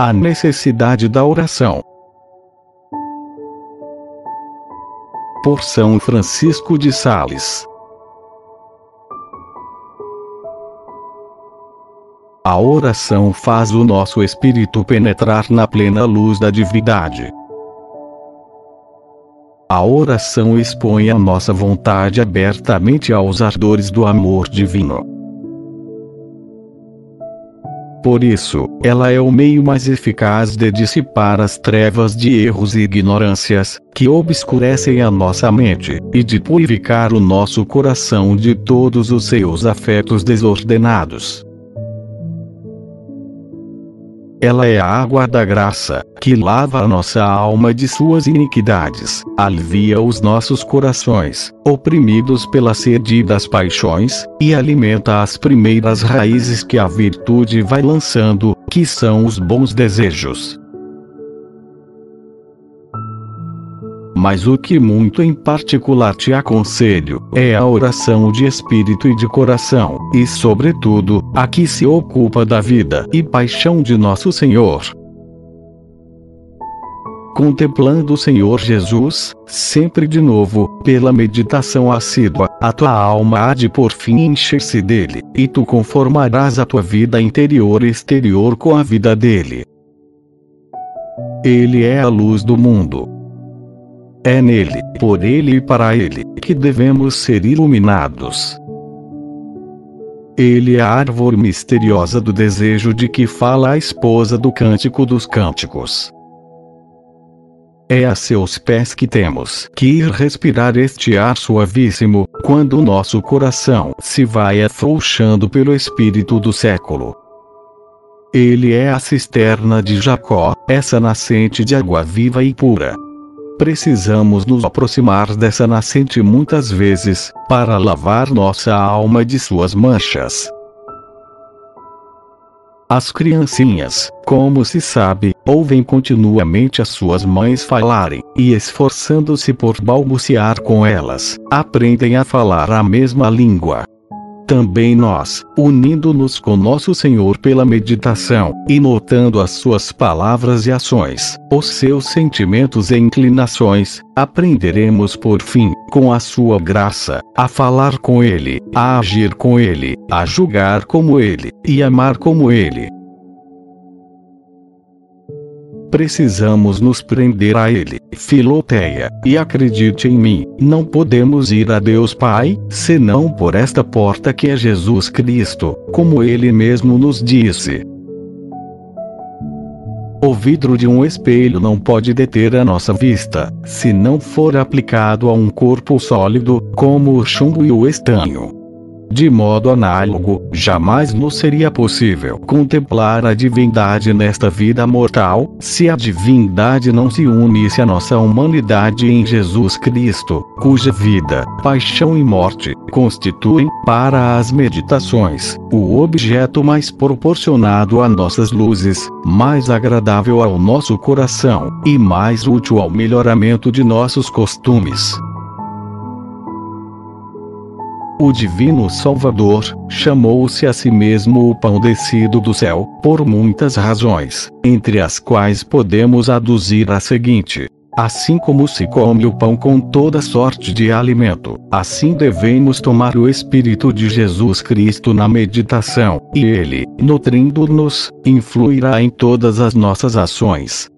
A necessidade da oração. Por São Francisco de Sales. A oração faz o nosso espírito penetrar na plena luz da divindade. A oração expõe a nossa vontade abertamente aos ardores do amor divino. Por isso, ela é o meio mais eficaz de dissipar as trevas de erros e ignorâncias, que obscurecem a nossa mente, e de purificar o nosso coração de todos os seus afetos desordenados. Ela é a água da graça, que lava a nossa alma de suas iniquidades, alivia os nossos corações, oprimidos pela sede das paixões, e alimenta as primeiras raízes que a virtude vai lançando, que são os bons desejos. Mas o que muito em particular te aconselho é a oração de espírito e de coração, e sobretudo, a que se ocupa da vida e paixão de nosso Senhor. Contemplando o Senhor Jesus, sempre de novo, pela meditação assídua, a tua alma há de por fim encher-se dele, e tu conformarás a tua vida interior e exterior com a vida dele. Ele é a luz do mundo é nele, por ele e para ele, que devemos ser iluminados. Ele é a árvore misteriosa do desejo de que fala a esposa do Cântico dos Cânticos. É a seus pés que temos que ir respirar este ar suavíssimo, quando o nosso coração se vai afrouxando pelo espírito do século. Ele é a cisterna de Jacó, essa nascente de água viva e pura. Precisamos nos aproximar dessa nascente muitas vezes, para lavar nossa alma de suas manchas. As criancinhas, como se sabe, ouvem continuamente as suas mães falarem, e esforçando-se por balbuciar com elas, aprendem a falar a mesma língua também nós, unindo-nos com nosso Senhor pela meditação, e notando as suas palavras e ações, os seus sentimentos e inclinações, aprenderemos por fim, com a sua graça, a falar com Ele, a agir com Ele, a julgar como Ele, e amar como Ele. Precisamos nos prender a Ele, Filoteia, e acredite em mim, não podemos ir a Deus Pai, senão por esta porta que é Jesus Cristo, como Ele mesmo nos disse. O vidro de um espelho não pode deter a nossa vista, se não for aplicado a um corpo sólido, como o chumbo e o estanho. De modo análogo, jamais nos seria possível contemplar a divindade nesta vida mortal, se a divindade não se unisse à nossa humanidade em Jesus Cristo, cuja vida, paixão e morte constituem, para as meditações, o objeto mais proporcionado a nossas luzes, mais agradável ao nosso coração, e mais útil ao melhoramento de nossos costumes. O Divino Salvador chamou-se a si mesmo o pão descido do céu, por muitas razões, entre as quais podemos aduzir a seguinte: Assim como se come o pão com toda sorte de alimento, assim devemos tomar o Espírito de Jesus Cristo na meditação, e ele, nutrindo-nos, influirá em todas as nossas ações.